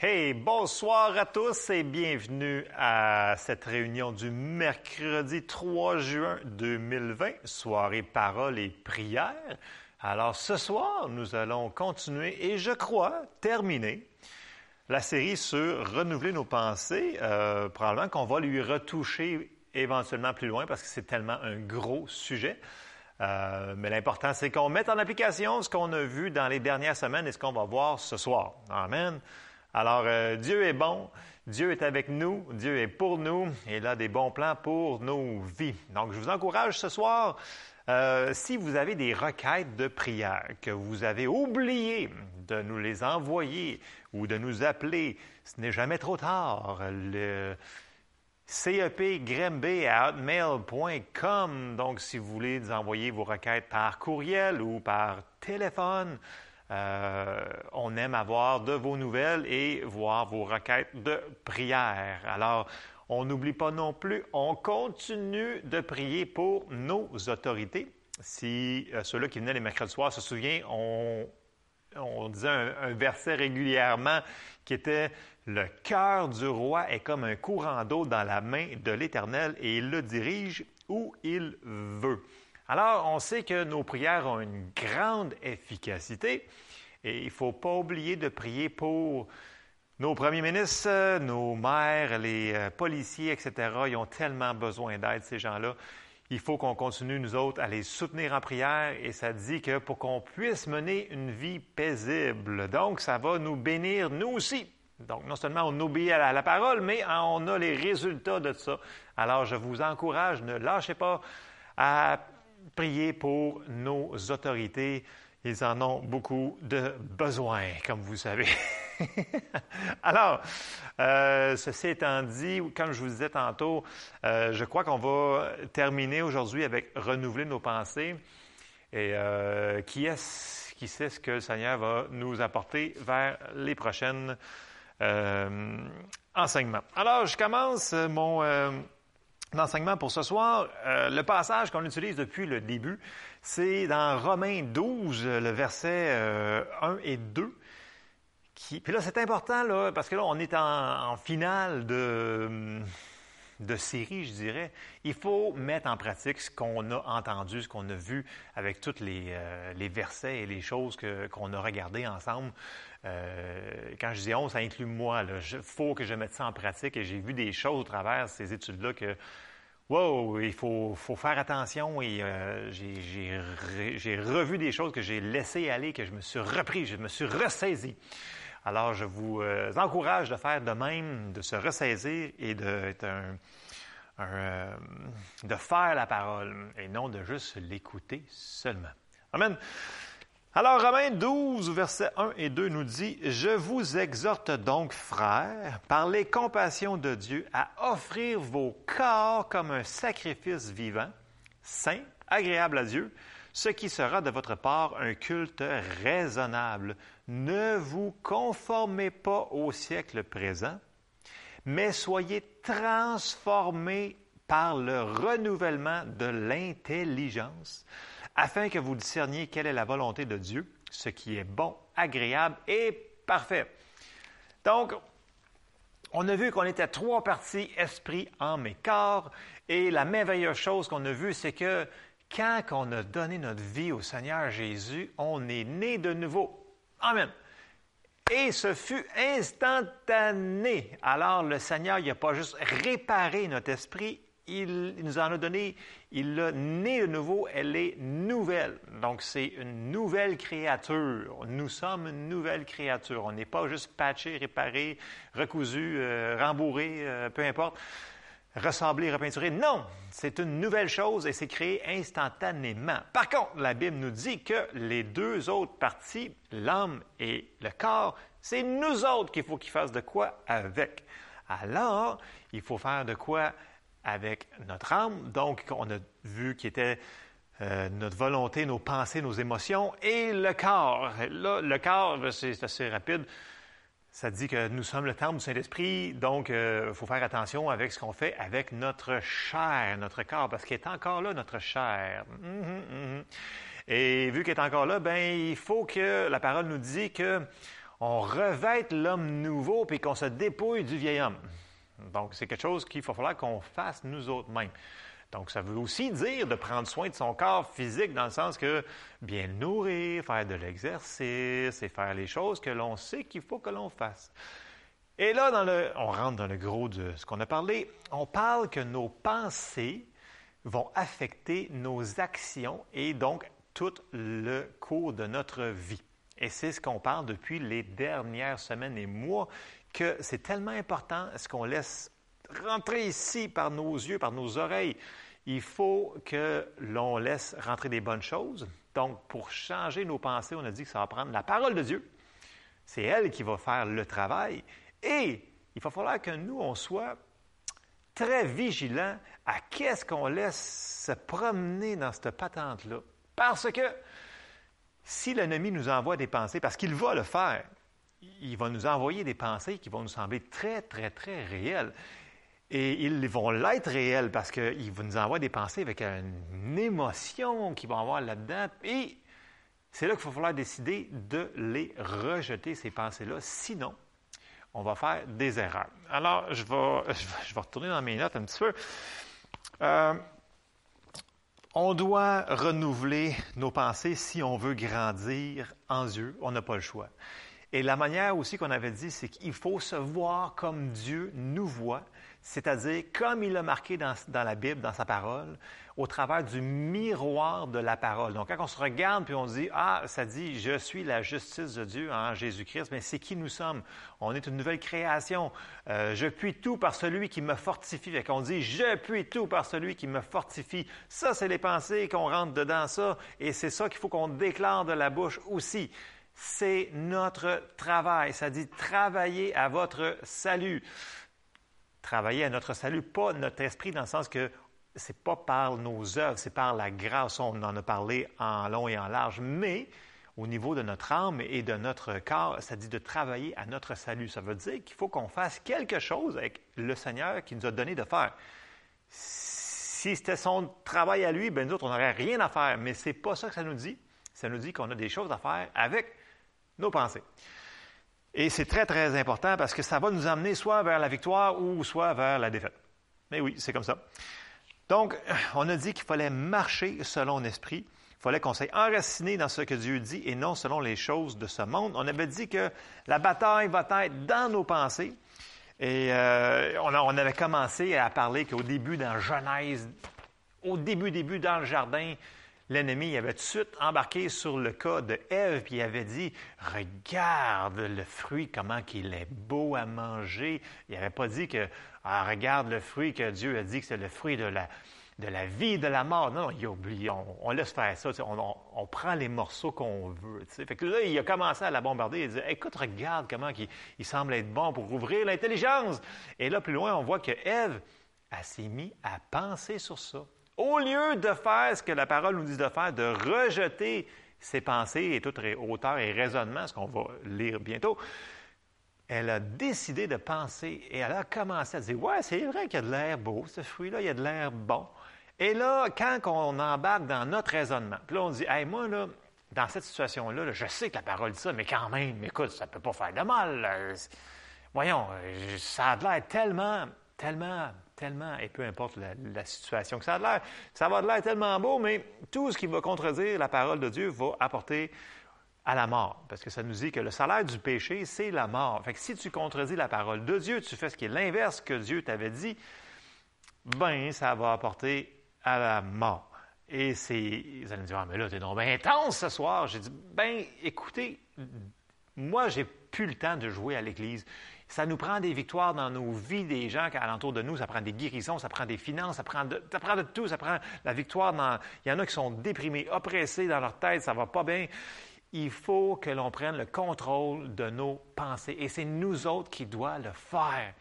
Hey, bonsoir à tous et bienvenue à cette réunion du mercredi 3 juin 2020, soirée parole et prière. Alors ce soir, nous allons continuer et je crois terminer la série sur renouveler nos pensées. Euh, probablement qu'on va lui retoucher éventuellement plus loin parce que c'est tellement un gros sujet. Euh, mais l'important, c'est qu'on mette en application ce qu'on a vu dans les dernières semaines et ce qu'on va voir ce soir. Amen. Alors, euh, Dieu est bon, Dieu est avec nous, Dieu est pour nous et il a des bons plans pour nos vies. Donc, je vous encourage ce soir, euh, si vous avez des requêtes de prière, que vous avez oublié de nous les envoyer ou de nous appeler, ce n'est jamais trop tard. Le cepgrimby.com. Donc, si vous voulez nous envoyer vos requêtes par courriel ou par téléphone, euh, on aime avoir de vos nouvelles et voir vos requêtes de prière. Alors, on n'oublie pas non plus, on continue de prier pour nos autorités. Si euh, ceux-là qui venaient les mercredis soirs se souviennent, on, disait un, verset régulièrement qui était Le cœur du roi est comme un courant d'eau dans la main de l'Éternel et il le dirige où il veut. Alors, on sait que nos prières ont une grande efficacité et il ne faut pas oublier de prier pour nos premiers ministres, nos maires, les euh, policiers, etc. Ils ont tellement besoin d'aide, ces gens-là. Il faut qu'on continue, nous autres, à les soutenir en prière et ça dit que pour qu'on puisse mener une vie paisible. Donc, ça va nous bénir, nous aussi. Donc, non seulement on obéit à la parole, mais on a les résultats de ça. Alors, je vous encourage, ne lâchez pas à prier pour nos autorités. Ils en ont beaucoup de besoin, comme vous savez. Alors, euh, ceci étant dit, comme je vous disais tantôt, euh, je crois qu'on va terminer aujourd'hui avec renouveler nos pensées. Et euh, qui, est, qui sait ce que le Seigneur va nous apporter vers les prochaines enseignements. Alors, je commence mon L'enseignement pour ce soir, euh, le passage qu'on utilise depuis le début, c'est dans Romains 12, le verset 1 euh, et 2. Qui, puis là, c'est important, là, parce que là, on est en, finale de, de série, je dirais. Il faut mettre en pratique ce qu'on a entendu, ce qu'on a vu avec tous euh, les versets et les choses qu'on a regardées ensemble. Quand je dis on, ça inclut moi. Il faut que je mette ça en pratique et j'ai vu des choses au travers ces études-là que wow, il faut, faire attention et euh, j'ai revu des choses que j'ai laissées aller, que je me suis repris, je me suis ressaisi. Alors, je vous euh, encourage de faire de même, de se ressaisir et euh, de faire la parole et non de juste l'écouter seulement. Amen. Alors, Romains 12, versets 1 et 2 nous dit, Je vous exhorte donc, frères, par les compassions de Dieu, à offrir vos corps comme un sacrifice vivant, saint, agréable à Dieu, ce qui sera de votre part un culte raisonnable. Ne vous conformez pas au siècle présent, mais soyez transformés par le renouvellement de l'intelligence afin que vous discerniez quelle est la volonté de Dieu, ce qui est bon, agréable et parfait. Donc, on a vu qu'on était trois parties, esprit, âme et corps, et la merveilleuse chose qu'on a vue, c'est que quand on a donné notre vie au Seigneur Jésus, on est né de nouveau. Amen. Et ce fut instantané. Alors le Seigneur, n'a pas juste réparé notre esprit, il nous en a donné, il l'a né de nouveau, elle est nouvelle. Donc, c'est une nouvelle créature. Nous sommes une nouvelle créature. On n'est pas juste patché, réparé, recousu, euh, rembourré, euh, peu importe, ressemblé, repeinturé. Non, c'est une nouvelle chose et c'est créé instantanément. Par contre, la Bible nous dit que les deux autres parties, l'âme et le corps, c'est nous autres qu'il faut qu'ils fassent de quoi avec. Alors, il faut faire de quoi avec notre âme. Donc, on a vu qui était euh, notre volonté, nos pensées, nos émotions et le corps. Là, le corps, c'est assez rapide. Ça dit que nous sommes le temple du Saint-Esprit, donc il euh, faut faire attention avec ce qu'on fait avec notre chair, notre corps, parce qu'il est encore là, notre chair. Mhm, mhm. Et vu qu'il est encore là, ben il faut que la parole nous dit que on revête l'homme nouveau puis qu'on se dépouille du vieil homme. Donc, c'est quelque chose qu'il va falloir qu'on fasse nous autres mêmes. Donc, ça veut aussi dire de prendre soin de son corps physique dans le sens que bien le nourrir, faire de l'exercice et faire les choses que l'on sait qu'il faut que l'on fasse. Et là, dans le, on rentre dans le gros de ce qu'on a parlé. On parle que nos pensées vont affecter nos actions et donc tout le cours de notre vie. Et c'est ce qu'on parle depuis les dernières semaines et mois, c'est tellement important ce qu'on laisse rentrer ici par nos yeux, par nos oreilles. Il faut que l'on laisse rentrer des bonnes choses. Donc, pour changer nos pensées, on a dit que ça va prendre la parole de Dieu. C'est elle qui va faire le travail. Et il va falloir que nous, on soit très vigilants à qu'est-ce qu'on laisse se promener dans cette patente-là. Parce que si l'ennemi nous envoie des pensées, parce qu'il va le faire, il va nous envoyer des pensées qui vont nous sembler très, très, très réelles. Et ils vont l'être réelles parce qu'il nous envoyer des pensées avec une émotion qu'il va avoir là-dedans. Et c'est là qu'il va falloir décider de les rejeter, ces pensées-là. Sinon, on va faire des erreurs. Alors, je vais, je vais, retourner dans mes notes un petit peu. Euh, on doit renouveler nos pensées si on veut grandir en Dieu. On n'a pas le choix. Et la manière aussi qu'on avait dit, c'est qu'il faut se voir comme Dieu nous voit, c'est-à-dire comme il l'a marqué dans, la Bible, dans sa parole, au travers du miroir de la parole. Donc, quand on se regarde puis on dit, ah, ça dit, je suis la justice de Dieu en Jésus-Christ, mais c'est qui nous sommes? On est une nouvelle création. Euh, je puis tout par celui qui me fortifie. Fait qu'on dit, je puis tout par celui qui me fortifie. Ça, c'est les pensées qu'on rentre dedans ça, et c'est ça qu'il faut qu'on déclare de la bouche aussi c'est notre travail. Ça dit travailler à votre salut. Travailler à notre salut, pas notre esprit, dans le sens que c'est pas par nos œuvres, c'est par la grâce. On en a parlé en long et en large, mais au niveau de notre âme et de notre corps, ça dit de travailler à notre salut. Ça veut dire qu'il faut qu'on fasse quelque chose avec le Seigneur qui nous a donné de faire. Si c'était son travail à lui, ben nous autres, on n'aurait rien à faire. Mais c'est pas ça que ça nous dit. Ça nous dit qu'on a des choses à faire avec nos pensées. Et c'est très, très important parce que ça va nous amener soit vers la victoire ou soit vers la défaite. Mais oui, c'est comme ça. Donc, on a dit qu'il fallait marcher selon l'esprit. Il fallait qu'on s'aille enraciné dans ce que Dieu dit et non selon les choses de ce monde. On avait dit que la bataille va être dans nos pensées. Et euh, on, on, avait commencé à parler qu'au début, dans Genèse, au début, début, dans le jardin, l'ennemi avait tout de suite embarqué sur le cas de Ève, puis il avait dit Regarde le fruit, comment qu'il est beau à manger. Il n'avait pas dit que ah, Regarde le fruit que Dieu a dit que c'est le fruit de la, de la vie de la mort. Non, il a oublié. On, laisse faire ça. On, prend les morceaux qu'on veut. Fait que là, il a commencé à la bombarder. Il dit Écoute, regarde comment il, semble être bon pour ouvrir l'intelligence. Et là, plus loin, on voit que Ève, s'est mise à penser sur ça. Au lieu de faire ce que la parole nous dit de faire, de rejeter ses pensées et toute hauteur et raisonnement, ce qu'on va lire bientôt, elle a décidé de penser et elle a commencé à dire Ouais, c'est vrai qu'il y a de l'air beau, ce fruit-là, il y a de l'air bon. Et là, quand on embarque dans notre raisonnement, puis là, on dit Hey, moi, là, dans cette situation-là, je sais que la parole dit ça, mais quand même, écoute, ça ne peut pas faire de mal. Voyons, ça a l'air tellement, tellement tellement, et peu importe la, situation que ça a l'air, ça va de l'air tellement beau, mais tout ce qui va contredire la parole de Dieu va apporter à la mort. Parce que ça nous dit que le salaire du péché, c'est la mort. Fait que si tu contredis la parole de Dieu, tu fais ce qui est l'inverse que Dieu t'avait dit, ben, ça va apporter à la mort. Et c'est. Vous allez me dire, ah, mais là, t'es donc bien intense ce soir. J'ai dit, ben, écoutez, moi, j'ai plus le temps de jouer à l'Église. Ça nous prend des victoires dans nos vies des gens qui alentour de nous. Ça prend des guérisons, ça prend des finances, ça prend de, ça prend de tout. Ça prend la victoire dans. Il y en a qui sont déprimés, oppressés dans leur tête, ça va pas bien. Il faut que l'on prenne le contrôle de nos pensées. Et c'est nous autres qui doit le faire.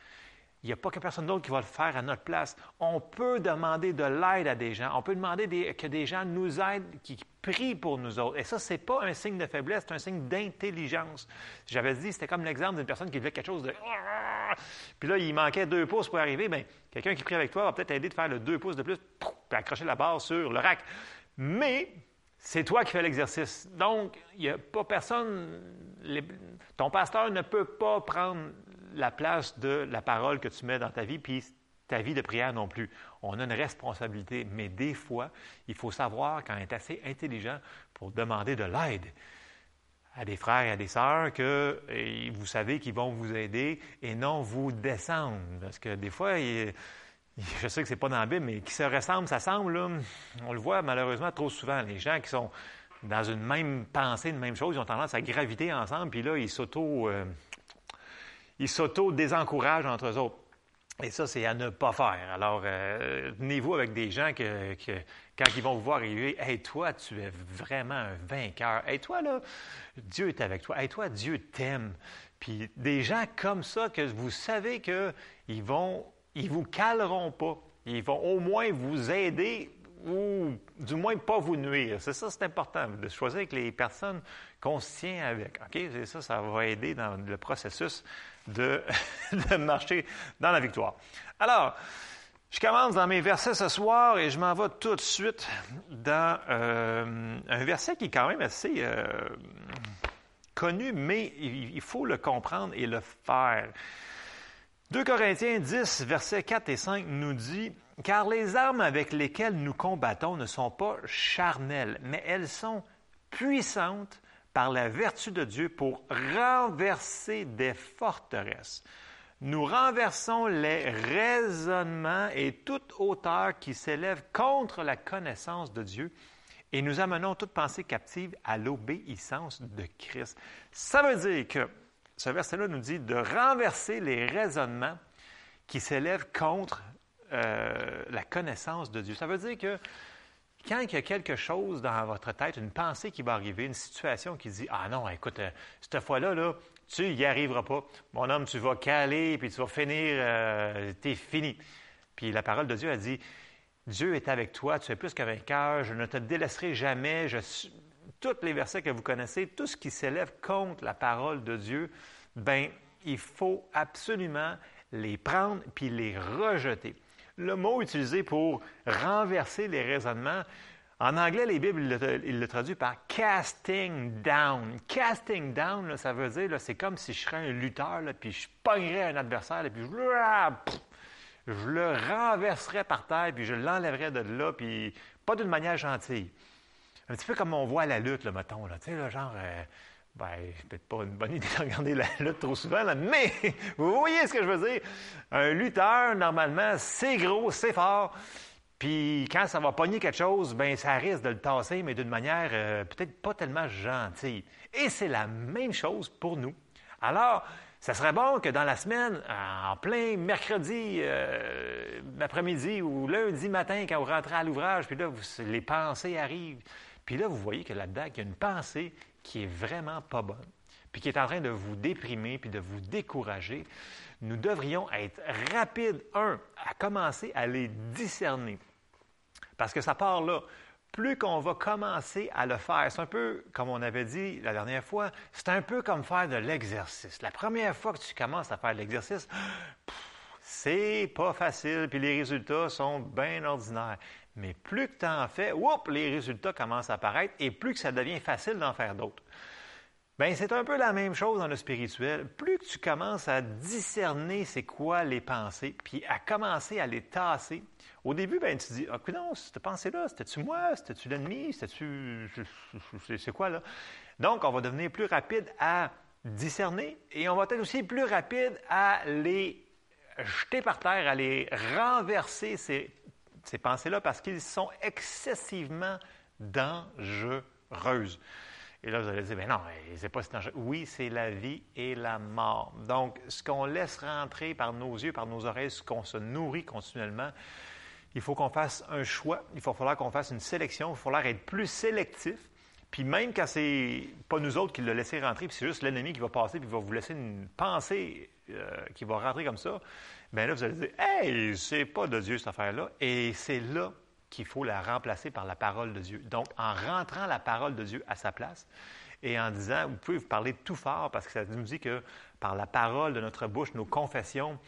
Il n'y a pas que personne d'autre qui va le faire à notre place. On peut demander de l'aide à des gens. On peut demander que des gens nous aident, qui prient pour nous autres. Et ça, ce n'est pas un signe de faiblesse, c'est un signe d'intelligence. J'avais dit, c'était comme l'exemple d'une personne qui voulait quelque chose de... Puis là, il manquait deux pouces pour arriver. Bien, quelqu'un qui prie avec toi va peut-être aider de faire le deux pouces de plus, puis accrocher la barre sur le rack. Mais c'est toi qui fais l'exercice. Donc, il n'y a pas personne, ton pasteur ne peut pas prendre la place de la parole que tu mets dans ta vie, puis ta vie de prière non plus. On a une responsabilité, mais des fois, il faut savoir, quand on est assez intelligent, pour demander de l'aide à des frères et à des sœurs que vous savez qu'ils vont vous aider et non vous descendre. Parce que des fois, je sais que c'est pas dans la Bible, mais qui se ressemble, ça semble. on le voit malheureusement trop souvent. Les gens qui sont dans une même pensée, une même chose, ils ont tendance à graviter ensemble, puis là, ils s'auto, euh, ils s'auto-désencouragent entre eux autres. Et ça, c'est à ne pas faire. Alors, euh, tenez-vous avec des gens que, quand ils vont vous voir arriver, Hey, toi, tu es vraiment un vainqueur. Hey, toi, là, Dieu est avec toi. Hey, toi, Dieu t'aime. Puis des gens comme ça que vous savez qu'ils vont, ils vous caleront pas. Ils vont au moins vous aider ou du moins pas vous nuire. C'est ça, c'est important, de choisir avec les personnes qu'on se tient avec. OK? Ça, ça va aider dans le processus de, marcher dans la victoire. Alors, je commence dans mes versets ce soir et je m'en vais tout de suite dans euh, un verset qui est quand même assez euh, connu, mais il, faut le comprendre et le faire. 2 Corinthiens 10, versets 4 et 5 nous dit, Car les armes avec lesquelles nous combattons ne sont pas charnelles, mais elles sont puissantes par la vertu de Dieu pour renverser des forteresses. Nous renversons les raisonnements et toute hauteur qui s'élève contre la connaissance de Dieu et nous amenons toute pensée captive à l'obéissance de Christ. Ça veut dire que ce verset-là nous dit de renverser les raisonnements qui s'élèvent contre euh, la connaissance de Dieu. Ça veut dire que quand il y a quelque chose dans votre tête, une pensée qui va arriver, une situation qui dit Ah non, écoute, euh, cette fois-là, là, tu n'y arriveras pas. Mon homme, tu vas caler, puis tu vas finir, euh, tu es fini. Puis la parole de Dieu a dit Dieu est avec toi, tu es plus qu'un vainqueur, je ne te délaisserai jamais. Tous les versets que vous connaissez, tout ce qui s'élève contre la parole de Dieu, ben, il faut absolument les prendre puis les rejeter le mot utilisé pour renverser les raisonnements, en anglais, les Bibles, le, traduisent par casting down. Casting down, ça veut dire, c'est comme si je serais un lutteur, puis je pognerais un adversaire, puis je, je, le renverserais par terre, puis je l'enlèverais de là, puis pas d'une manière gentille. Un petit peu comme on voit la lutte, là, mettons, là, tu sais, genre, euh, ben, peut-être pas une bonne idée de regarder la lutte trop souvent, mais vous voyez ce que je veux dire. Un lutteur, normalement, c'est gros, c'est fort. Puis quand ça va pogner quelque chose, ben ça risque de le tasser, mais d'une manière euh, peut-être pas tellement gentille. Et c'est la même chose pour nous. Alors, ça serait bon que dans la semaine, en plein mercredi euh, après-midi ou lundi matin, quand vous rentrez à l'ouvrage, puis là, les pensées arrivent. Puis là, vous voyez que là-dedans, il y a une pensée qui est vraiment pas bonne, puis qui est en train de vous déprimer, puis de vous décourager, nous devrions être rapides, un, à commencer à les discerner. Parce que ça part là. Plus qu'on va commencer à le faire, c'est un peu, comme on avait dit la dernière fois, c'est un peu comme faire de l'exercice. La première fois que tu commences à faire de l'exercice, c'est pas facile, puis les résultats sont bien ordinaires. Mais plus que tu en fais, les résultats commencent à apparaître et plus que ça devient facile d'en faire d'autres. Bien, c'est un peu la même chose dans le spirituel. Plus que tu commences à discerner c'est quoi les pensées, puis à commencer à les tasser, au début, ben, tu te dis, ah, non, cette pensée-là, c'était-tu moi, c'était-tu l'ennemi, c'était-tu, c'est quoi là? Donc, on va devenir plus rapide à discerner et on va être aussi plus rapide à les jeter par terre, à les renverser, ces ces pensées-là parce qu'ils sont excessivement dangereuses. Et là, vous allez dire, mais non, c'est pas si dangereux. Oui, c'est la vie et la mort. Donc, ce qu'on laisse rentrer par nos yeux, par nos oreilles, ce qu'on se nourrit continuellement, il faut qu'on fasse un choix. Il va falloir qu'on fasse une sélection. Il va falloir être plus sélectif. Puis même quand c'est pas nous autres qui le laissons rentrer, puis c'est juste l'ennemi qui va passer, puis va vous laisser une pensée euh, qui va rentrer comme ça, bien là, vous allez dire, hey, c'est pas de Dieu cette affaire-là. Et c'est là qu'il faut la remplacer par la parole de Dieu. Donc, en rentrant la parole de Dieu à sa place et en disant, vous pouvez vous parler tout fort parce que ça nous dit que par la parole de notre bouche, nos confessions.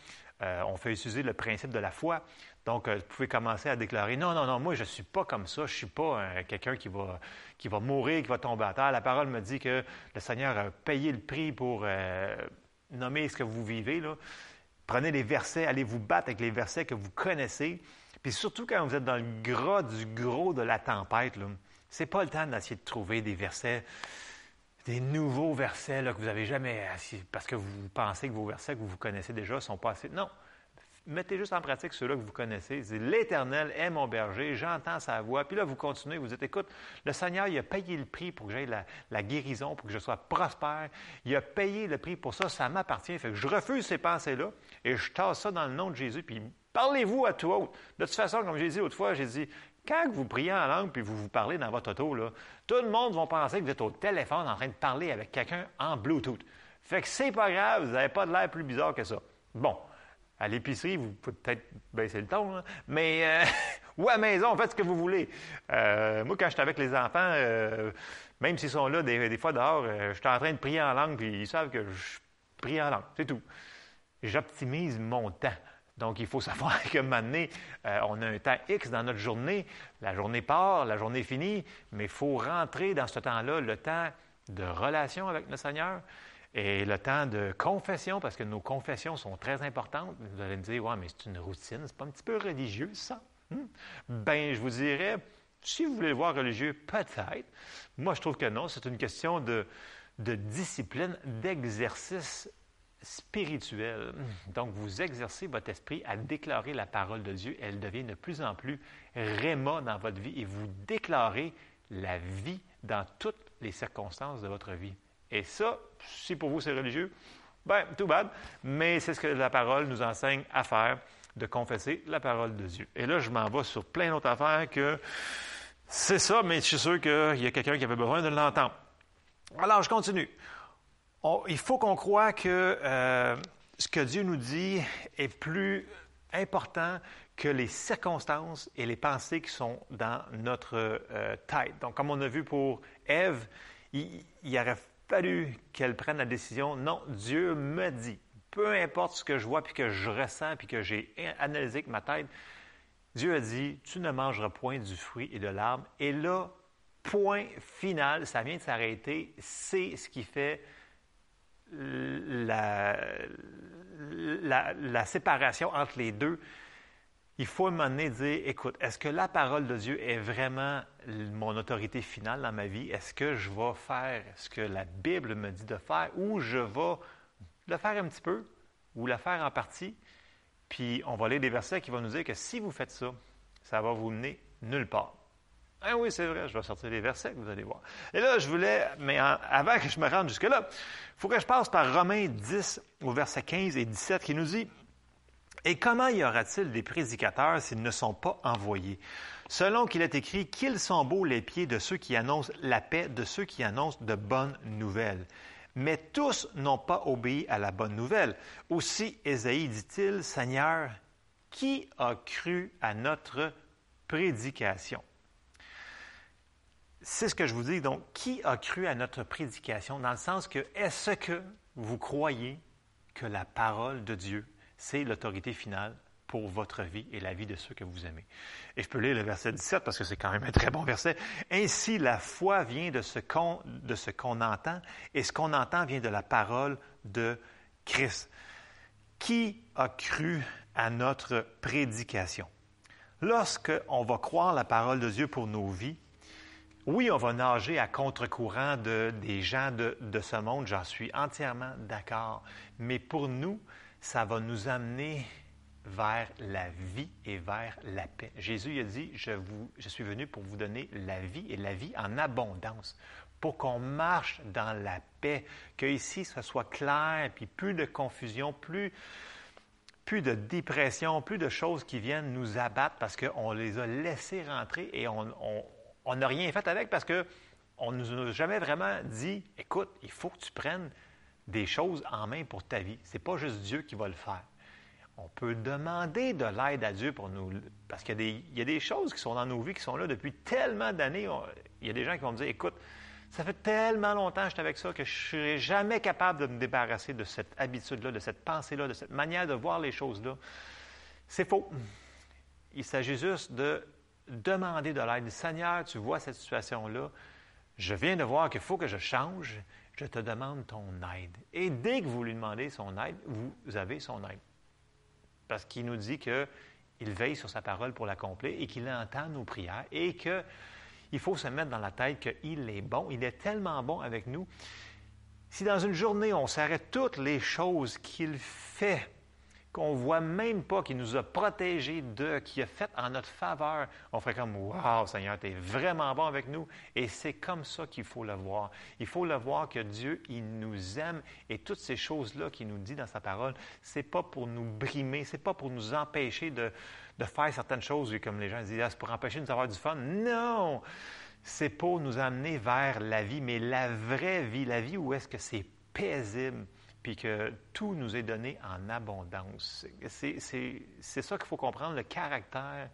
Euh, on fait utiliser le principe de la foi. Donc, euh, vous pouvez commencer à déclarer Non, non, non, moi, je ne suis pas comme ça. Je ne suis pas quelqu'un qui va, mourir, qui va tomber à terre. La parole me dit que le Seigneur a payé le prix pour nommer ce que vous vivez. Prenez les versets, allez vous battre avec les versets que vous connaissez. Puis surtout quand vous êtes dans le gras du gros de la tempête, ce n'est pas le temps d'essayer de trouver des versets, des nouveaux versets là, que vous n'avez jamais, parce que vous pensez que vos versets que vous connaissez déjà sont pas assez. Non, mettez juste en pratique ceux-là que vous connaissez. L'Éternel est mon berger, j'entends sa voix. Puis là, vous continuez, vous dites, écoute, le Seigneur, il a payé le prix pour que j'aie la, guérison, pour que je sois prospère. Il a payé le prix pour ça, ça m'appartient. Fait que je refuse ces pensées-là et je tasse ça dans le nom de Jésus. Puis parlez-vous à tout autre. De toute façon, comme j'ai dit autrefois, j'ai dit, quand vous priez en langue puis vous vous parlez dans votre auto, tout le monde va penser que vous êtes au téléphone en train de parler avec quelqu'un en Bluetooth. Fait que c'est pas grave, vous n'avez pas de l'air plus bizarre que ça. Bon, à l'épicerie, vous pouvez peut-être baisser le ton, mais euh, ou à la maison, faites ce que vous voulez. Euh, moi, quand je suis avec les enfants, euh, même s'ils sont là des, fois dehors, je suis en train de prier en langue, puis ils savent que je prie en langue, c'est tout. J'optimise mon temps. Donc, il faut savoir que maintenant, on a un temps X dans notre journée. La journée part, la journée finit, mais il faut rentrer dans ce temps-là le temps de relation avec le Seigneur, et le temps de confession, parce que nos confessions sont très importantes. Vous allez me dire, ouais, mais c'est une routine, c'est pas un petit peu religieux, ça? Hmm? Ben, je vous dirais, si vous voulez le voir religieux, peut-être. Moi, je trouve que non. C'est une question de, de discipline, d'exercice spirituel. Donc, vous exercez votre esprit à déclarer la parole de Dieu. Elle devient de plus en plus réma dans votre vie et vous déclarez la vie dans toutes les circonstances de votre vie. Et ça, si pour vous c'est religieux, ben, tout bad, mais c'est ce que la parole nous enseigne à faire, de confesser la parole de Dieu. Et là, je m'en vais sur plein d'autres affaires que c'est ça, mais je suis sûr qu'il y a quelqu'un qui avait besoin de l'entendre. Alors, je continue. il faut qu'on croie que euh, ce que Dieu nous dit est plus important que les circonstances et les pensées qui sont dans notre euh, tête. Donc, comme on a vu pour Ève, il, il aurait fallu qu'elle prenne la décision. Non, Dieu me dit, peu importe ce que je vois, puis que je ressens, puis que j'ai analysé avec ma tête, Dieu a dit, tu ne mangeras point du fruit et de l'arbre. Et là, point final, ça vient de s'arrêter, c'est ce qui fait la, la, séparation entre les deux il faut à un dire, écoute, est-ce que la parole de Dieu est vraiment mon autorité finale dans ma vie? Est-ce que je vais faire ce que la Bible me dit de faire ou je vais le faire un petit peu ou le faire en partie? Puis on va lire des versets qui vont nous dire que si vous faites ça, ça va vous mener nulle part. Ah oui, c'est vrai, je vais sortir des versets, vous allez voir. Et là, je voulais, mais avant que je me rende jusque-là, il faut que je passe par Romains 10 au verset 15 et 17 qui nous dit, et comment y aura-t-il des prédicateurs s'ils ne sont pas envoyés? Selon qu'il est écrit, qu'ils sont beaux les pieds de ceux qui annoncent la paix, de ceux qui annoncent de bonnes nouvelles. Mais tous n'ont pas obéi à la bonne nouvelle. Aussi, Ésaïe dit-il, Seigneur, qui a cru à notre prédication? C'est ce que je vous dis. Donc, qui a cru à notre prédication? Dans le sens que, est-ce que vous croyez que la parole de Dieu c'est l'autorité finale pour votre vie et la vie de ceux que vous aimez. Et je peux lire le verset 17 parce que c'est quand même un très bon verset. Ainsi, la foi vient de ce qu'on, entend et ce qu'on entend vient de la parole de Christ. Qui a cru à notre prédication? Lorsqu'on va croire la parole de Dieu pour nos vies, oui, on va nager à contre-courant de, des gens de ce monde, j'en suis entièrement d'accord. Mais pour nous, ça va nous amener vers la vie et vers la paix. Jésus a dit, je, suis venu pour vous donner la vie et la vie en abondance, pour qu'on marche dans la paix, que ici ce soit clair, puis plus de confusion, plus, plus de dépression, plus de choses qui viennent nous abattre parce qu'on les a laissés rentrer et on n'a rien fait avec parce qu'on ne nous a jamais vraiment dit, écoute, il faut que tu prennes des choses en main pour ta vie. Ce n'est pas juste Dieu qui va le faire. On peut demander de l'aide à Dieu pour nous. Parce qu'il y, a des choses qui sont dans nos vies, qui sont là depuis tellement d'années. Il y a des gens qui vont me dire écoute, Ça fait tellement longtemps que je suis avec ça que je ne serai jamais capable de me débarrasser de cette habitude-là, de cette pensée-là, de cette manière de voir les choses-là. C'est faux. Il s'agit juste de demander de l'aide. Seigneur, tu vois cette situation-là. Je viens de voir qu'il faut que je change. Je te demande ton aide. Et dès que vous lui demandez son aide, vous avez son aide. Parce qu'il nous dit qu'il veille sur sa parole pour l'accomplir et qu'il entend nos prières et qu'il faut se mettre dans la tête qu'il est bon. Il est tellement bon avec nous. Si dans une journée, on s'arrête toutes les choses qu'il fait qu'on ne voit même pas, qui nous a protégés de, qui a fait en notre faveur, on ferait comme Wow, Seigneur, tu es vraiment bon avec nous. Et c'est comme ça qu'il faut le voir. Il faut le voir que Dieu, il nous aime et toutes ces choses-là qu'il nous dit dans sa parole, c'est pas pour nous brimer, c'est pas pour nous empêcher de, faire certaines choses, comme les gens disent, ah, c'est pour empêcher de nous avoir du fun. Non! C'est pour nous amener vers la vie, mais la vraie vie, la vie où est-ce que c'est paisible puis que tout nous est donné en abondance. C'est ça qu'il faut comprendre, le caractère.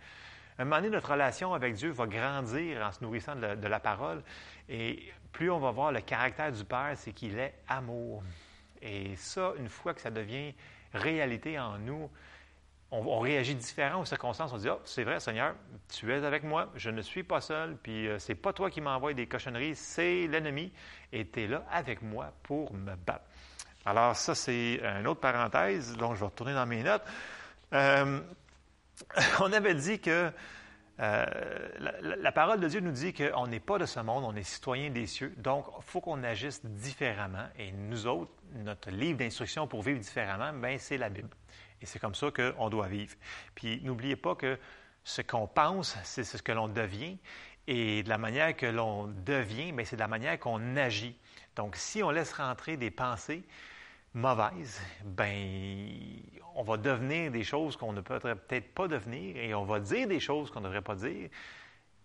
À un moment donné, notre relation avec Dieu va grandir en se nourrissant de la, parole. Et plus on va voir le caractère du Père, c'est qu'il est amour. Et ça, une fois que ça devient réalité en nous, on, réagit différent aux circonstances. On dit, oh, c'est vrai, Seigneur, tu es avec moi, je ne suis pas seul, puis euh, c'est pas toi qui m'envoie des cochonneries, c'est l'ennemi, et tu es là avec moi pour me battre. Alors, ça, c'est une autre parenthèse, donc je vais retourner dans mes notes. Euh, on avait dit que euh, la, parole de Dieu nous dit qu'on n'est pas de ce monde, on est citoyen des cieux, donc il faut qu'on agisse différemment. Et nous autres, notre livre d'instruction pour vivre différemment, ben, c'est la Bible. Et c'est comme ça qu'on doit vivre. Puis n'oubliez pas que ce qu'on pense, c'est ce que l'on devient. Et de la manière que l'on devient, ben, c'est de la manière qu'on agit. Donc, si on laisse rentrer des pensées, mauvaise, ben, on va devenir des choses qu'on ne peut peut-être pas devenir et on va dire des choses qu'on ne devrait pas dire.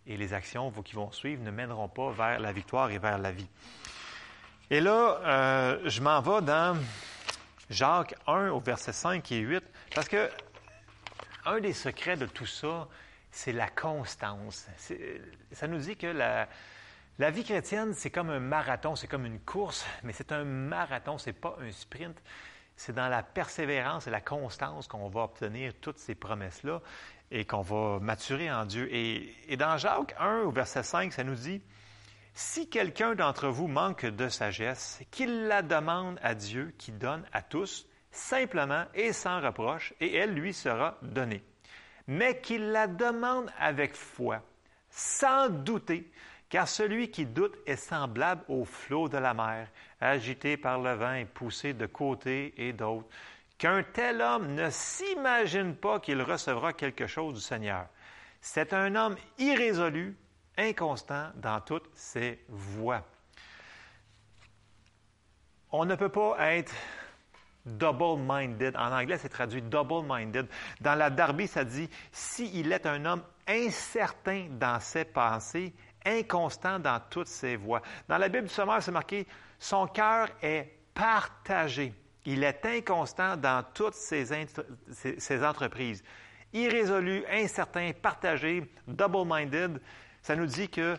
Et les actions qui vont suivre ne mèneront pas vers la victoire et vers la vie. Et là, euh, je m'en vais dans Jacques 1 au verset 5 et 8, parce que un des secrets de tout ça, c'est la constance. Ça nous dit que la, la vie chrétienne, c'est comme un marathon, c'est comme une course, mais c'est un marathon, ce n'est pas un sprint. C'est dans la persévérance et la constance qu'on va obtenir toutes ces promesses-là et qu'on va maturer en Dieu. Et, et, dans Jacques 1, au verset 5, ça nous dit, Si quelqu'un d'entre vous manque de sagesse, qu'il la demande à Dieu qui donne à tous, simplement et sans reproche, et elle lui sera donnée. Mais qu'il la demande avec foi, sans douter, car celui qui doute est semblable au flot de la mer, agité par le vent et poussé de côté et d'autre. Qu'un tel homme ne s'imagine pas qu'il recevra quelque chose du Seigneur. C'est un homme irrésolu, inconstant dans toutes ses voies. On ne peut pas être double-minded. En anglais, c'est traduit double-minded. Dans la Darby, ça dit s'il est un homme incertain dans ses pensées, inconstant dans toutes ses voies. Dans la Bible du Sommeur, c'est marqué Son cœur est partagé. Il est inconstant dans toutes ses, ses entreprises. Irrésolu, incertain, partagé, double-minded, ça nous dit que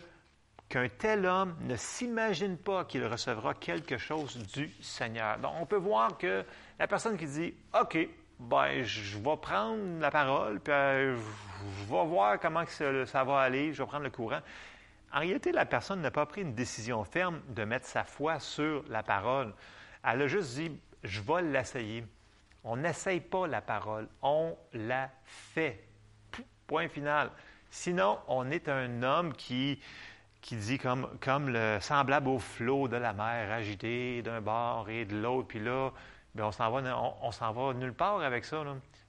qu'un tel homme ne s'imagine pas qu'il recevra quelque chose du Seigneur. Donc, on peut voir que la personne qui dit OK, ben, je vais prendre la parole, puis euh, je vais voir comment ça va aller, je vais prendre le courant. En réalité, la personne n'a pas pris une décision ferme de mettre sa foi sur la parole. Elle a juste dit, je vais l'essayer. On n'essaye pas la parole, on la fait. Point final. Sinon, on est un homme qui, qui dit comme, comme le semblable au flot de la mer, agité d'un bord et de l'autre, puis là, bien, on s'en va, on, s'en va nulle part avec ça.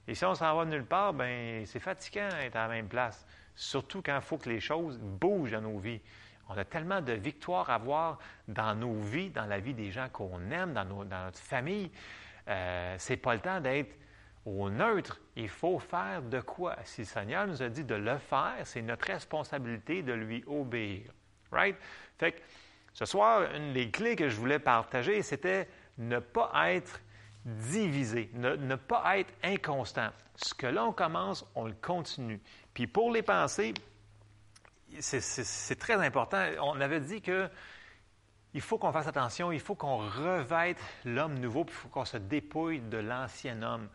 Et si on s'en va nulle part, ben c'est fatigant d'être à la même place surtout quand il faut que les choses bougent dans nos vies. On a tellement de victoires à voir dans nos vies, dans la vie des gens qu'on aime, dans, notre famille. Euh, c'est pas le temps d'être au neutre. Il faut faire de quoi? Si le Seigneur nous a dit de le faire, c'est notre responsabilité de lui obéir. Right? Fait que ce soir, une des clés que je voulais partager, c'était ne pas être divisé, ne, pas être inconstant. Ce que l'on commence, on le continue. Puis pour les pensées, c'est très important. On avait dit que il faut qu'on fasse attention, il faut qu'on revête l'homme nouveau, il faut qu'on se dépouille de l'ancien homme.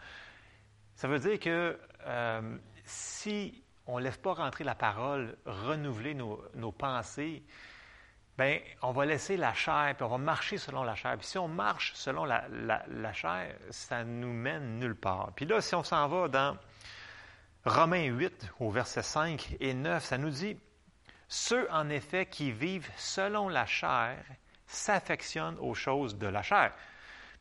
Ça veut dire que euh, si on ne laisse pas rentrer la parole, renouveler nos, pensées, ben on va laisser la chair, puis on va marcher selon la chair. Si on marche selon la, la chair, ça nous mène nulle part. Puis là, si on s'en va dans Romains 8, au verset 5 et 9, ça nous dit, Ceux en effet qui vivent selon la chair s'affectionnent aux choses de la chair,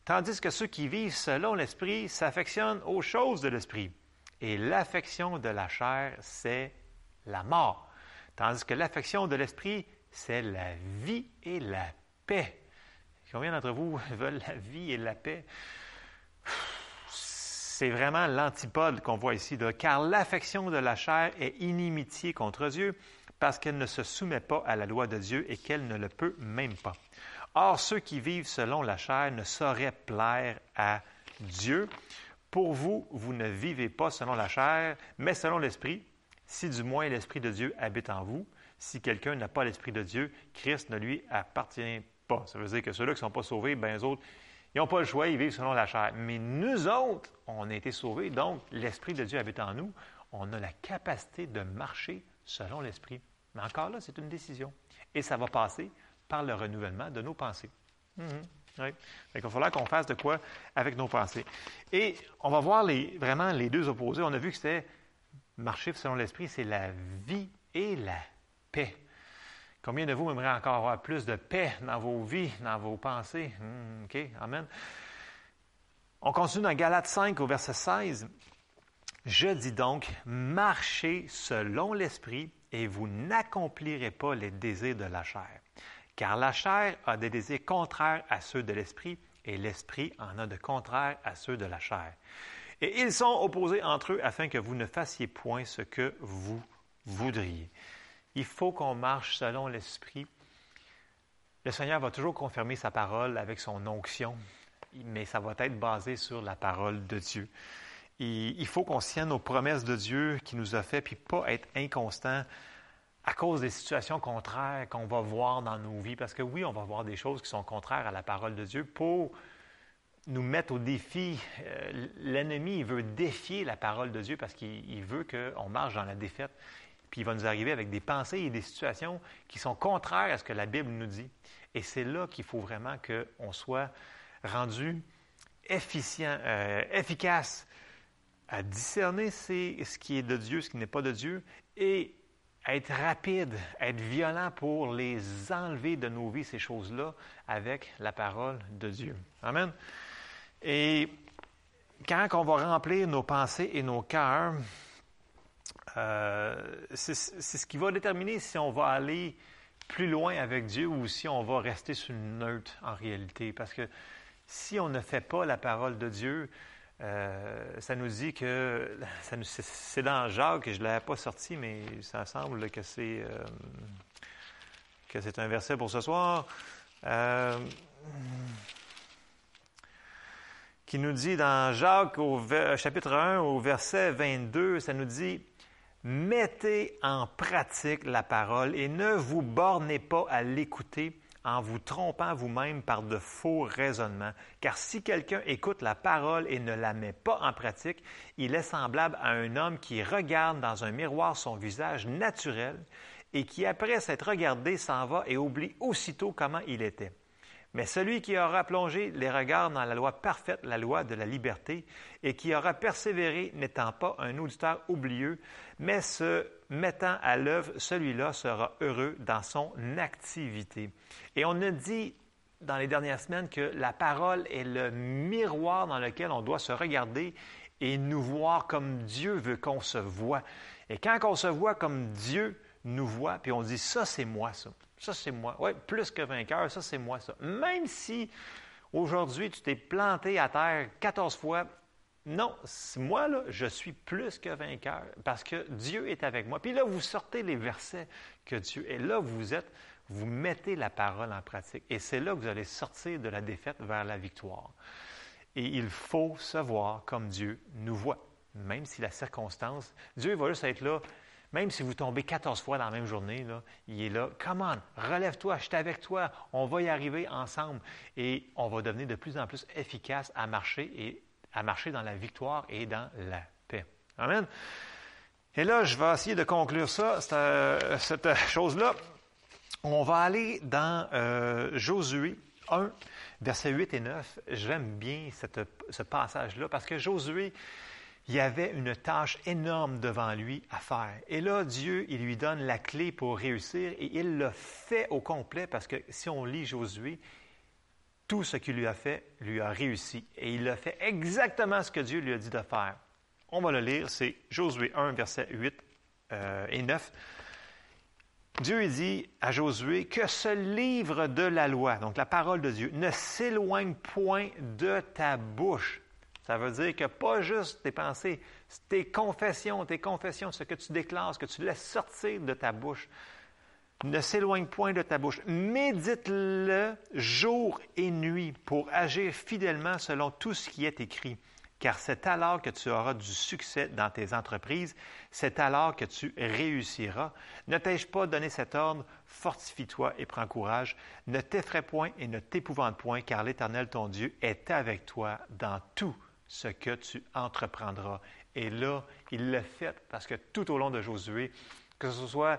tandis que ceux qui vivent selon l'Esprit s'affectionnent aux choses de l'Esprit. Et l'affection de la chair, c'est la mort, tandis que l'affection de l'Esprit, c'est la vie et la paix. Combien d'entre vous veulent la vie et la paix? C'est vraiment l'antipode qu'on voit ici, car l'affection de la chair est inimitié contre Dieu, parce qu'elle ne se soumet pas à la loi de Dieu et qu'elle ne le peut même pas. Or, ceux qui vivent selon la chair ne sauraient plaire à Dieu. Pour vous, vous ne vivez pas selon la chair, mais selon l'Esprit, si du moins l'Esprit de Dieu habite en vous. Si quelqu'un n'a pas l'Esprit de Dieu, Christ ne lui appartient pas. Ça veut dire que ceux-là qui ne sont pas sauvés, ben les autres, ils n'ont pas le choix, ils vivent selon la chair. Mais nous autres, on a été sauvés, donc l'Esprit de Dieu habite en nous. On a la capacité de marcher selon l'Esprit. Mais encore là, c'est une décision. Et ça va passer par le renouvellement de nos pensées. Mhm. Il va falloir qu'on fasse de quoi avec nos pensées. Et on va voir les, vraiment les deux opposés. On a vu que c'était marcher selon l'esprit, c'est la vie et la paix. Combien de vous aimeraient encore avoir plus de paix dans vos vies, dans vos pensées? Hmm, OK, Amen. On continue dans Galates 5 au verset 16. Je dis donc, marchez selon l'esprit et vous n'accomplirez pas les désirs de la chair. Car la chair a des désirs contraires à ceux de l'esprit, et l'esprit en a de contraires à ceux de la chair. Et ils sont opposés entre eux afin que vous ne fassiez point ce que vous voudriez. Il faut qu'on marche selon l'esprit. Le Seigneur va toujours confirmer sa parole avec son onction, mais ça va être basé sur la parole de Dieu. il faut qu'on tienne aux promesses de Dieu qui nous a fait, puis pas être inconstant à cause des situations contraires qu'on va voir dans nos vies. Parce que oui, on va voir des choses qui sont contraires à la parole de Dieu pour nous mettre au défi. Euh, l'ennemi, veut défier la parole de Dieu parce qu'il veut qu'on marche dans la défaite. Puis il va nous arriver avec des pensées et des situations qui sont contraires à ce que la Bible nous dit. Et c'est là qu'il faut vraiment qu'on soit rendu efficient, euh, efficace à discerner ce qui est de Dieu, ce qui n'est pas de Dieu, et être rapide, être violent pour les enlever de nos vies, ces choses-là, avec la parole de Dieu. Amen. Et quand on va remplir nos pensées et nos cœurs, euh, c'est ce qui va déterminer si on va aller plus loin avec Dieu ou si on va rester sur une neutre en réalité. Parce que si on ne fait pas la parole de Dieu, euh, ça nous dit que c'est dans Jacques, et je ne l'avais pas sorti, mais ça semble que c'est euh, un verset pour ce soir. Qui nous dit dans Jacques au chapitre 1 au verset 22, ça nous dit Mettez en pratique la parole et ne vous bornez pas à l'écouter en vous trompant vous-même par de faux raisonnements. Car si quelqu'un écoute la parole et ne la met pas en pratique, il est semblable à un homme qui regarde dans un miroir son visage naturel et qui, après s'être regardé, s'en va et oublie aussitôt comment il était. Mais celui qui aura plongé les regards dans la loi parfaite, la loi de la liberté, et qui aura persévéré, n'étant pas un auditeur oublieux, mais se mettant à l'œuvre, celui-là sera heureux dans son activité. Et on a dit dans les dernières semaines que la parole est le miroir dans lequel on doit se regarder et nous voir comme Dieu veut qu'on se voit. Et quand on se voit comme Dieu nous voit, puis on dit ça c'est moi ça, ça c'est moi, oui, plus que vainqueur, ça c'est moi ça. Même si aujourd'hui tu t'es planté à terre 14 fois, non, moi, là, je suis plus que vainqueur parce que Dieu est avec moi. Puis là, vous sortez les versets que Dieu est. Là, vous êtes, vous mettez la parole en pratique. Et c'est là que vous allez sortir de la défaite vers la victoire. Et il faut se voir comme Dieu nous voit, même si la circonstance, Dieu va juste être là. Même si vous tombez 14 fois dans la même journée, il est là. Come on, relève-toi, je suis avec toi. On va y arriver ensemble et on va devenir de plus en plus efficace à marcher et à marcher dans la victoire et dans la paix. Amen. Et là, je vais essayer de conclure ça, cette, euh, cette chose-là. On va aller dans euh, Josué 1, versets 8 et 9. J'aime bien ce passage-là parce que Josué, il y avait une tâche énorme devant lui à faire. Et là, Dieu, il lui donne la clé pour réussir et il le fait au complet parce que si on lit Josué, tout ce qu'il lui a fait lui a réussi. Et il a fait exactement ce que Dieu lui a dit de faire. On va le lire, c'est Josué 1, versets 8 euh, et 9. Dieu dit à Josué que ce livre de la loi, donc la parole de Dieu, ne s'éloigne point de ta bouche ça veut dire que pas juste tes pensées, tes confessions, tes confessions, ce que tu déclares, ce que tu laisses sortir de ta bouche, ne s'éloigne point de ta bouche. Médite-le jour et nuit pour agir fidèlement selon tout ce qui est écrit. Car c'est alors que tu auras du succès dans tes entreprises, c'est alors que tu réussiras. Ne t'ai-je pas donné cet ordre? Fortifie-toi et prends courage. Ne t'effraie point et ne t'épouvante point, car l'Éternel ton Dieu est avec toi dans tout ce que tu entreprendras. Et là, il l'a fait parce que tout au long de Josué, que ce soit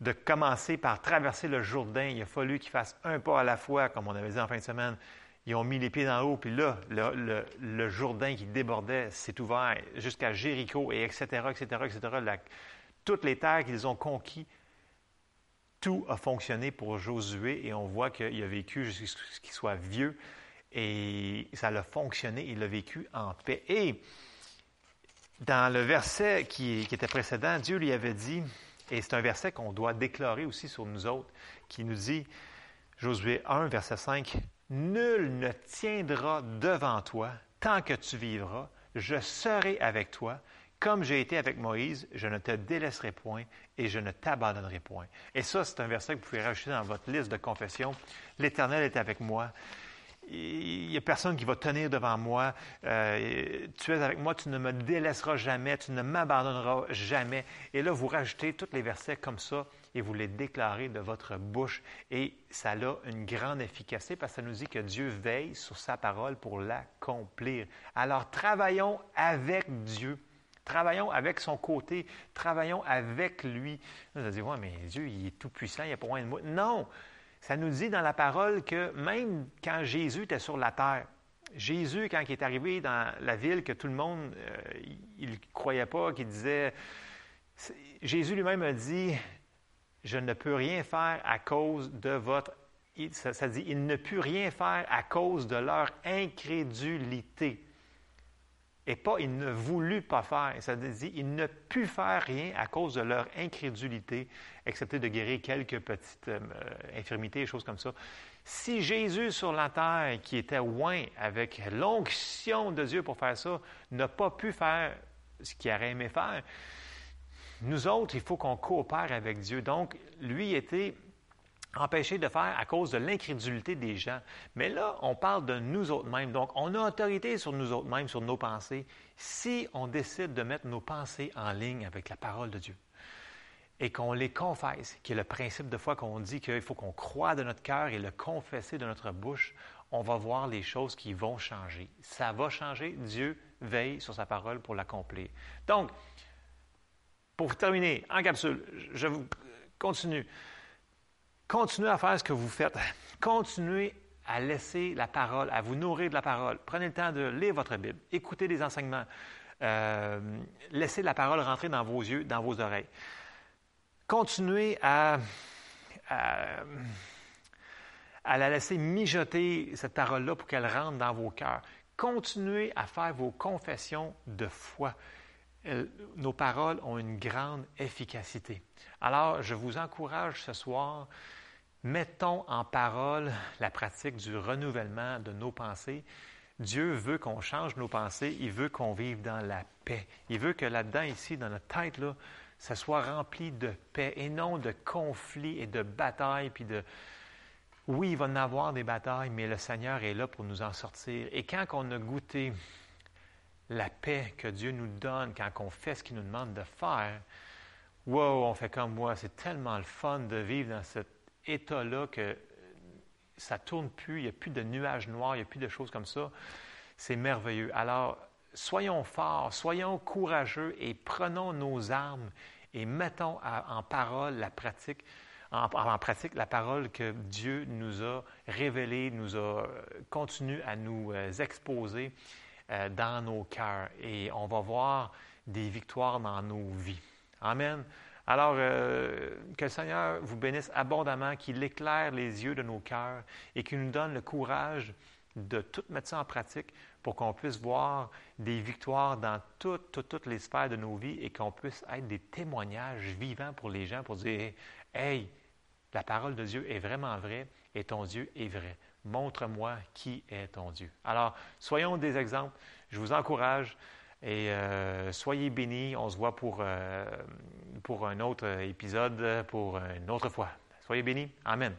de commencer par traverser le Jourdain, il a fallu qu'il fasse un pas à la fois, comme on avait dit en fin de semaine. Ils ont mis les pieds dans l'eau, puis là, le, Jourdain qui débordait s'est ouvert jusqu'à Jéricho, et etc., etc., etc. toutes les terres qu'ils ont conquis, tout a fonctionné pour Josué, et on voit qu'il a vécu jusqu'à ce qu'il soit vieux. Et ça a fonctionné, il l'a vécu en paix. Et dans le verset qui, était précédent, Dieu lui avait dit, et c'est un verset qu'on doit déclarer aussi sur nous autres, qui nous dit, Josué 1, verset 5, Nul ne tiendra devant toi tant que tu vivras, je serai avec toi, comme j'ai été avec Moïse, je ne te délaisserai point et je ne t'abandonnerai point. Et ça, c'est un verset que vous pouvez rajouter dans votre liste de confession. L'Éternel est avec moi il n'y a personne qui va tenir devant moi. Euh, tu es avec moi, tu ne me délaisseras jamais, tu ne m'abandonneras jamais. Et là, vous rajoutez tous les versets comme ça et vous les déclarez de votre bouche. Et ça a une grande efficacité parce que ça nous dit que Dieu veille sur sa parole pour l'accomplir. Alors, travaillons avec Dieu. Travaillons avec son côté, travaillons avec lui. Vous allez dire, ouais, mais Dieu, il est tout puissant, il n'y a pas moins de moi. Non! Ça nous dit dans la parole que même quand Jésus était sur la terre, Jésus, quand il est arrivé dans la ville que tout le monde, euh, il ne croyait pas, qu'il disait, Jésus lui-même a dit, je ne peux rien faire à cause de votre... Ça, ça dit, il ne peut rien faire à cause de leur incrédulité et pas il ne voulut pas faire. Ça dit, il ne put faire rien à cause de leur incrédulité, excepté de guérir quelques petites euh, infirmités et choses comme ça. Si Jésus sur la terre, qui était loin avec l'onction de Dieu pour faire ça, n'a pas pu faire ce qu'il aurait aimé faire, nous autres, il faut qu'on coopère avec Dieu. Donc, lui était empêché de faire à cause de l'incrédulité des gens. Mais là, on parle de nous autres mêmes. Donc, on a autorité sur nous autres mêmes, sur nos pensées, si on décide de mettre nos pensées en ligne avec la parole de Dieu et qu'on les confesse, qui est le principe de foi qu'on dit qu'il faut qu'on croie de notre cœur et le confesser de notre bouche, on va voir les choses qui vont changer. Ça va changer. Dieu veille sur sa parole pour l'accomplir. Donc, pour terminer, en capsule, je vous continue. Continuez à faire ce que vous faites. Continuez à laisser la parole, à vous nourrir de la parole. Prenez le temps de lire votre Bible, écoutez des enseignements. Euh, laissez la parole rentrer dans vos yeux, dans vos oreilles. Continuez à, à, la laisser mijoter, cette parole-là, pour qu'elle rentre dans vos cœurs. Continuez à faire vos confessions de foi. nos paroles ont une grande efficacité. Alors, je vous encourage ce soir Mettons en parole la pratique du renouvellement de nos pensées. Dieu veut qu'on change nos pensées, il veut qu'on vive dans la paix. Il veut que là-dedans, ici, dans notre tête, là, ça soit rempli de paix et non de conflits et de batailles, puis de... Oui, il va en avoir des batailles, mais le Seigneur est là pour nous en sortir. Et quand on a goûté la paix que Dieu nous donne, quand on fait ce qu'il nous demande de faire, wow, on fait comme moi, c'est tellement le fun de vivre dans cet état-là que ça tourne plus, il n'y a plus de nuages noirs, il n'y a plus de choses comme ça. C'est merveilleux. Alors, soyons forts, soyons courageux et prenons nos armes et mettons en parole la pratique, en, pratique la parole que Dieu nous a révélée, nous a euh, continué à nous euh, exposer euh, dans nos cœurs. Et on va voir des victoires dans nos vies. Amen. Alors, que le Seigneur vous bénisse abondamment, qu'il éclaire les yeux de nos cœurs et qu'il nous donne le courage de tout mettre ça en pratique pour qu'on puisse voir des victoires dans toutes, toutes, toutes les sphères de nos vies et qu'on puisse être des témoignages vivants pour les gens pour dire Hey, la parole de Dieu est vraiment vraie et ton Dieu est vrai. Montre-moi qui est ton Dieu. Alors, soyons des exemples. Je vous encourage et euh, soyez bénis. On se voit pour, euh, pour un autre épisode, pour une autre fois. Soyez bénis. Amen.